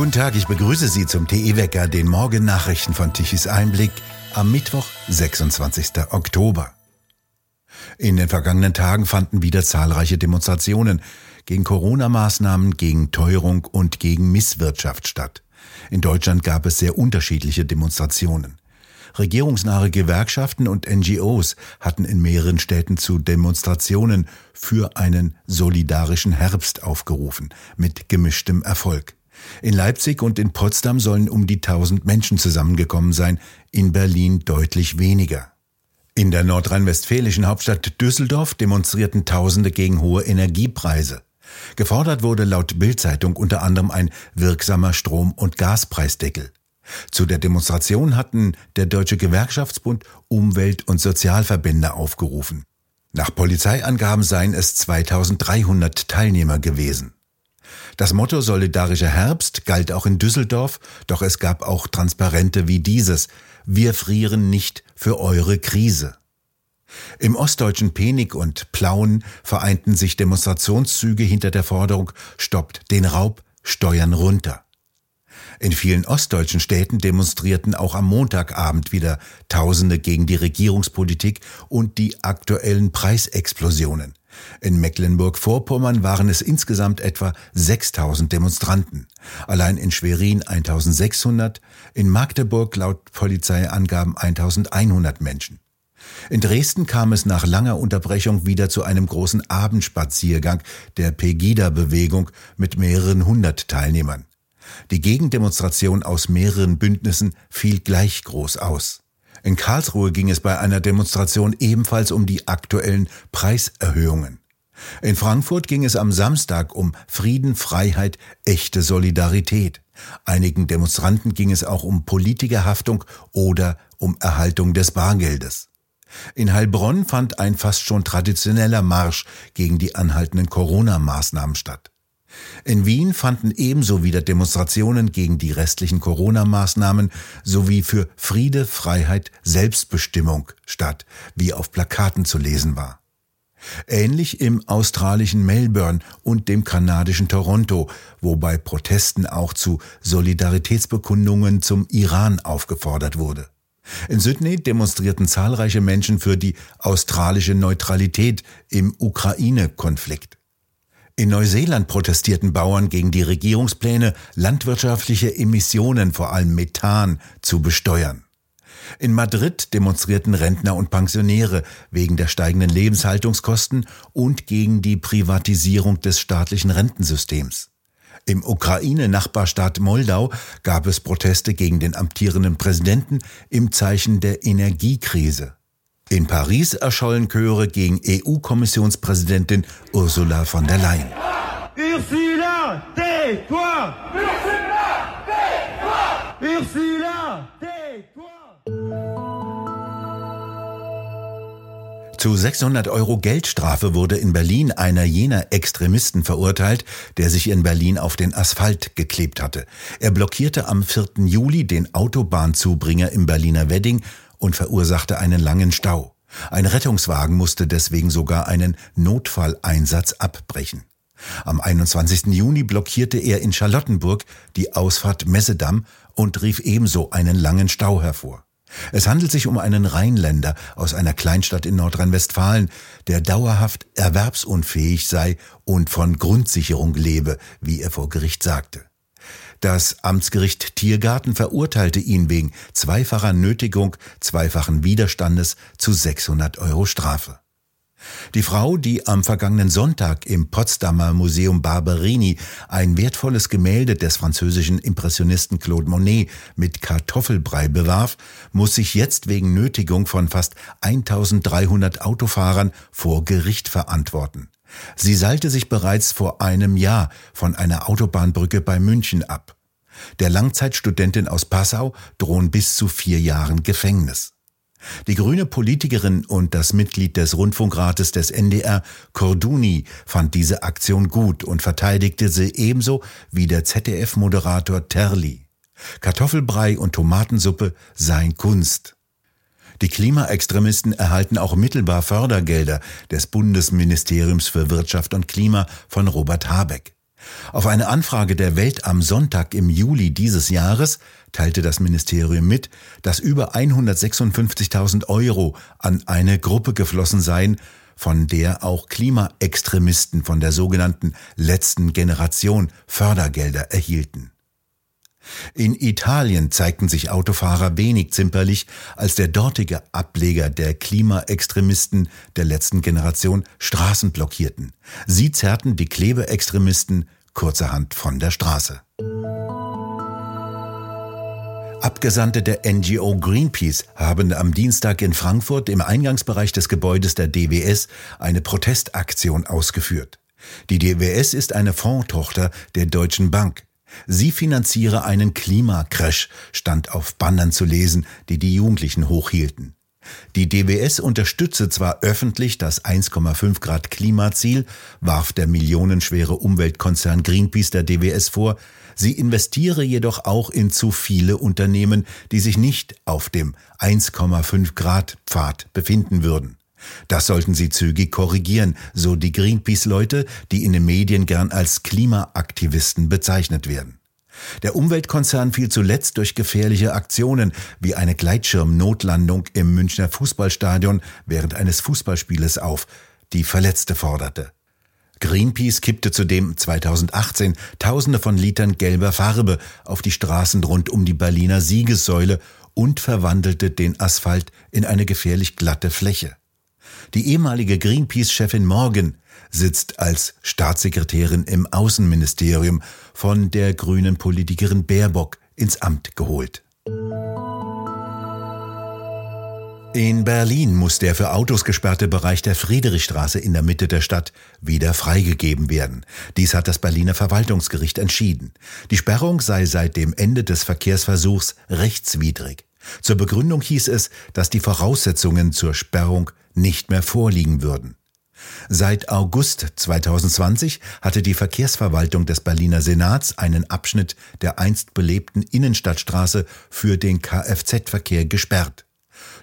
Guten Tag, ich begrüße Sie zum TE-Wecker, den Morgennachrichten von Tichys Einblick am Mittwoch, 26. Oktober. In den vergangenen Tagen fanden wieder zahlreiche Demonstrationen gegen Corona-Maßnahmen, gegen Teuerung und gegen Misswirtschaft statt. In Deutschland gab es sehr unterschiedliche Demonstrationen. Regierungsnahe Gewerkschaften und NGOs hatten in mehreren Städten zu Demonstrationen für einen solidarischen Herbst aufgerufen, mit gemischtem Erfolg. In Leipzig und in Potsdam sollen um die 1000 Menschen zusammengekommen sein, in Berlin deutlich weniger. In der nordrhein-westfälischen Hauptstadt Düsseldorf demonstrierten Tausende gegen hohe Energiepreise. Gefordert wurde laut Bildzeitung unter anderem ein wirksamer Strom- und Gaspreisdeckel. Zu der Demonstration hatten der Deutsche Gewerkschaftsbund, Umwelt- und Sozialverbände aufgerufen. Nach Polizeiangaben seien es 2300 Teilnehmer gewesen. Das Motto Solidarischer Herbst galt auch in Düsseldorf, doch es gab auch Transparente wie dieses Wir frieren nicht für eure Krise. Im ostdeutschen Penig und Plauen vereinten sich Demonstrationszüge hinter der Forderung Stoppt den Raub, Steuern runter. In vielen ostdeutschen Städten demonstrierten auch am Montagabend wieder Tausende gegen die Regierungspolitik und die aktuellen Preisexplosionen. In Mecklenburg-Vorpommern waren es insgesamt etwa 6000 Demonstranten. Allein in Schwerin 1600, in Magdeburg laut Polizeiangaben 1100 Menschen. In Dresden kam es nach langer Unterbrechung wieder zu einem großen Abendspaziergang der Pegida-Bewegung mit mehreren hundert Teilnehmern. Die Gegendemonstration aus mehreren Bündnissen fiel gleich groß aus. In Karlsruhe ging es bei einer Demonstration ebenfalls um die aktuellen Preiserhöhungen. In Frankfurt ging es am Samstag um Frieden, Freiheit, echte Solidarität. Einigen Demonstranten ging es auch um Politikerhaftung oder um Erhaltung des Bargeldes. In Heilbronn fand ein fast schon traditioneller Marsch gegen die anhaltenden Corona-Maßnahmen statt. In Wien fanden ebenso wieder Demonstrationen gegen die restlichen Corona-Maßnahmen sowie für Friede, Freiheit, Selbstbestimmung statt, wie auf Plakaten zu lesen war. Ähnlich im australischen Melbourne und dem kanadischen Toronto, wo bei Protesten auch zu Solidaritätsbekundungen zum Iran aufgefordert wurde. In Sydney demonstrierten zahlreiche Menschen für die australische Neutralität im Ukraine-Konflikt. In Neuseeland protestierten Bauern gegen die Regierungspläne, landwirtschaftliche Emissionen, vor allem Methan, zu besteuern. In Madrid demonstrierten Rentner und Pensionäre wegen der steigenden Lebenshaltungskosten und gegen die Privatisierung des staatlichen Rentensystems. Im Ukraine-Nachbarstaat Moldau gab es Proteste gegen den amtierenden Präsidenten im Zeichen der Energiekrise. In Paris erschollen Chöre gegen EU-Kommissionspräsidentin Ursula von der Leyen. Ursula, tais-toi! Ursula, tais-toi! Ursula, tais-toi! Zu 600 Euro Geldstrafe wurde in Berlin einer jener Extremisten verurteilt, der sich in Berlin auf den Asphalt geklebt hatte. Er blockierte am 4. Juli den Autobahnzubringer im Berliner Wedding und verursachte einen langen Stau. Ein Rettungswagen musste deswegen sogar einen Notfalleinsatz abbrechen. Am 21. Juni blockierte er in Charlottenburg die Ausfahrt Messedamm und rief ebenso einen langen Stau hervor. Es handelt sich um einen Rheinländer aus einer Kleinstadt in Nordrhein-Westfalen, der dauerhaft erwerbsunfähig sei und von Grundsicherung lebe, wie er vor Gericht sagte. Das Amtsgericht Tiergarten verurteilte ihn wegen zweifacher Nötigung, zweifachen Widerstandes zu 600 Euro Strafe. Die Frau, die am vergangenen Sonntag im Potsdamer Museum Barberini ein wertvolles Gemälde des französischen Impressionisten Claude Monet mit Kartoffelbrei bewarf, muss sich jetzt wegen Nötigung von fast 1300 Autofahrern vor Gericht verantworten. Sie seilte sich bereits vor einem Jahr von einer Autobahnbrücke bei München ab. Der Langzeitstudentin aus Passau drohen bis zu vier Jahren Gefängnis. Die grüne Politikerin und das Mitglied des Rundfunkrates des NDR, Corduni, fand diese Aktion gut und verteidigte sie ebenso wie der ZDF-Moderator Terli. Kartoffelbrei und Tomatensuppe seien Kunst. Die Klimaextremisten erhalten auch mittelbar Fördergelder des Bundesministeriums für Wirtschaft und Klima von Robert Habeck. Auf eine Anfrage der Welt am Sonntag im Juli dieses Jahres teilte das Ministerium mit, dass über 156.000 Euro an eine Gruppe geflossen seien, von der auch Klimaextremisten von der sogenannten letzten Generation Fördergelder erhielten. In Italien zeigten sich Autofahrer wenig zimperlich, als der dortige Ableger der Klimaextremisten der letzten Generation Straßen blockierten. Sie zerrten die Klebeextremisten kurzerhand von der Straße. Abgesandte der NGO Greenpeace haben am Dienstag in Frankfurt im Eingangsbereich des Gebäudes der DWS eine Protestaktion ausgeführt. Die DWS ist eine Fondtochter der Deutschen Bank. Sie finanziere einen Klimacrash, stand auf Bannern zu lesen, die die Jugendlichen hochhielten. Die DWS unterstütze zwar öffentlich das 1,5 Grad Klimaziel, warf der millionenschwere Umweltkonzern Greenpeace der DWS vor, sie investiere jedoch auch in zu viele Unternehmen, die sich nicht auf dem 1,5 Grad Pfad befinden würden. Das sollten sie zügig korrigieren, so die Greenpeace-Leute, die in den Medien gern als Klimaaktivisten bezeichnet werden. Der Umweltkonzern fiel zuletzt durch gefährliche Aktionen wie eine Gleitschirmnotlandung im Münchner Fußballstadion während eines Fußballspieles auf, die Verletzte forderte. Greenpeace kippte zudem 2018 Tausende von Litern gelber Farbe auf die Straßen rund um die Berliner Siegessäule und verwandelte den Asphalt in eine gefährlich glatte Fläche. Die ehemalige Greenpeace-Chefin Morgan sitzt als Staatssekretärin im Außenministerium von der grünen Politikerin Baerbock ins Amt geholt. In Berlin muss der für Autos gesperrte Bereich der Friedrichstraße in der Mitte der Stadt wieder freigegeben werden. Dies hat das Berliner Verwaltungsgericht entschieden. Die Sperrung sei seit dem Ende des Verkehrsversuchs rechtswidrig. Zur Begründung hieß es, dass die Voraussetzungen zur Sperrung nicht mehr vorliegen würden. Seit August 2020 hatte die Verkehrsverwaltung des Berliner Senats einen Abschnitt der einst belebten Innenstadtstraße für den Kfz-Verkehr gesperrt.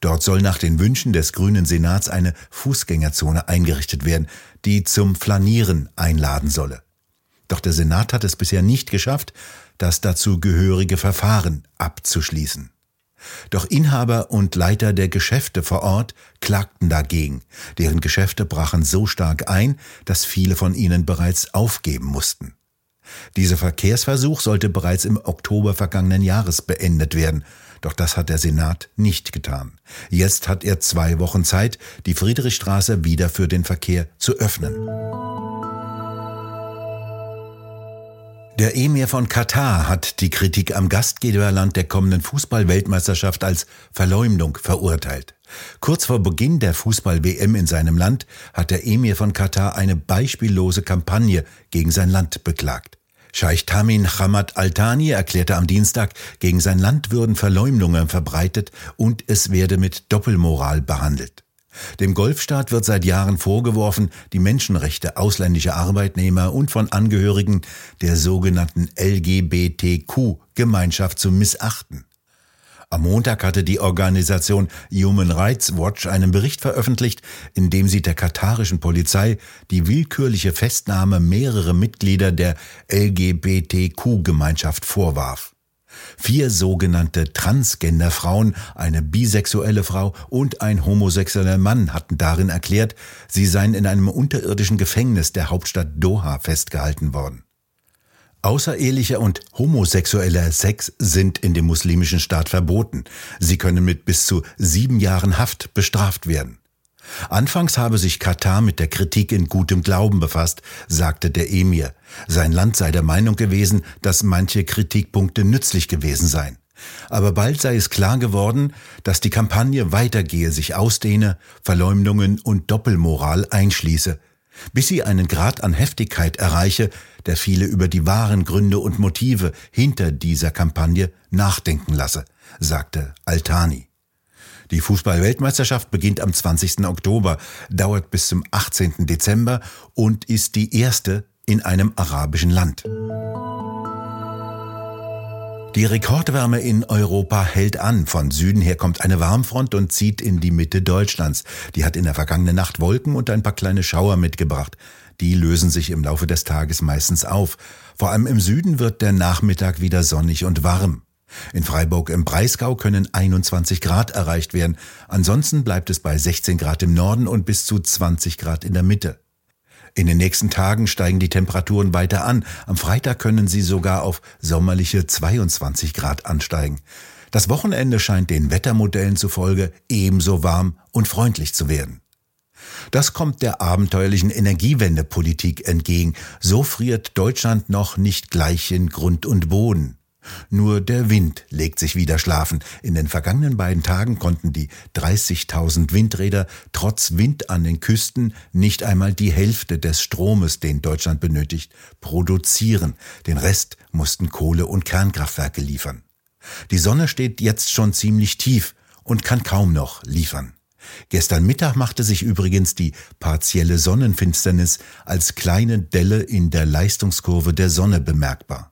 Dort soll nach den Wünschen des Grünen Senats eine Fußgängerzone eingerichtet werden, die zum Flanieren einladen solle. Doch der Senat hat es bisher nicht geschafft, das dazu gehörige Verfahren abzuschließen. Doch Inhaber und Leiter der Geschäfte vor Ort klagten dagegen. Deren Geschäfte brachen so stark ein, dass viele von ihnen bereits aufgeben mussten. Dieser Verkehrsversuch sollte bereits im Oktober vergangenen Jahres beendet werden, doch das hat der Senat nicht getan. Jetzt hat er zwei Wochen Zeit, die Friedrichstraße wieder für den Verkehr zu öffnen. Der Emir von Katar hat die Kritik am Gastgeberland der kommenden Fußball-Weltmeisterschaft als Verleumdung verurteilt. Kurz vor Beginn der Fußball-WM in seinem Land hat der Emir von Katar eine beispiellose Kampagne gegen sein Land beklagt. Scheich Tamin Hamad Al-Thani erklärte am Dienstag, gegen sein Land würden Verleumdungen verbreitet und es werde mit Doppelmoral behandelt. Dem Golfstaat wird seit Jahren vorgeworfen, die Menschenrechte ausländischer Arbeitnehmer und von Angehörigen der sogenannten LGBTQ-Gemeinschaft zu missachten. Am Montag hatte die Organisation Human Rights Watch einen Bericht veröffentlicht, in dem sie der katarischen Polizei die willkürliche Festnahme mehrerer Mitglieder der LGBTQ-Gemeinschaft vorwarf. Vier sogenannte Transgender-Frauen, eine bisexuelle Frau und ein homosexueller Mann hatten darin erklärt, sie seien in einem unterirdischen Gefängnis der Hauptstadt Doha festgehalten worden. Außerehelicher und homosexueller Sex sind in dem muslimischen Staat verboten. Sie können mit bis zu sieben Jahren Haft bestraft werden. Anfangs habe sich Katar mit der Kritik in gutem Glauben befasst, sagte der Emir. Sein Land sei der Meinung gewesen, dass manche Kritikpunkte nützlich gewesen seien. Aber bald sei es klar geworden, dass die Kampagne weitergehe, sich ausdehne, Verleumdungen und Doppelmoral einschließe, bis sie einen Grad an Heftigkeit erreiche, der viele über die wahren Gründe und Motive hinter dieser Kampagne nachdenken lasse, sagte Altani. Die Fußball-Weltmeisterschaft beginnt am 20. Oktober, dauert bis zum 18. Dezember und ist die erste in einem arabischen Land. Die Rekordwärme in Europa hält an. Von Süden her kommt eine Warmfront und zieht in die Mitte Deutschlands. Die hat in der vergangenen Nacht Wolken und ein paar kleine Schauer mitgebracht. Die lösen sich im Laufe des Tages meistens auf. Vor allem im Süden wird der Nachmittag wieder sonnig und warm. In Freiburg im Breisgau können 21 Grad erreicht werden. Ansonsten bleibt es bei 16 Grad im Norden und bis zu 20 Grad in der Mitte. In den nächsten Tagen steigen die Temperaturen weiter an. Am Freitag können sie sogar auf sommerliche 22 Grad ansteigen. Das Wochenende scheint den Wettermodellen zufolge ebenso warm und freundlich zu werden. Das kommt der abenteuerlichen Energiewendepolitik entgegen. So friert Deutschland noch nicht gleich in Grund und Boden. Nur der Wind legt sich wieder schlafen. In den vergangenen beiden Tagen konnten die 30.000 Windräder trotz Wind an den Küsten nicht einmal die Hälfte des Stromes, den Deutschland benötigt, produzieren. Den Rest mussten Kohle- und Kernkraftwerke liefern. Die Sonne steht jetzt schon ziemlich tief und kann kaum noch liefern. Gestern Mittag machte sich übrigens die partielle Sonnenfinsternis als kleine Delle in der Leistungskurve der Sonne bemerkbar.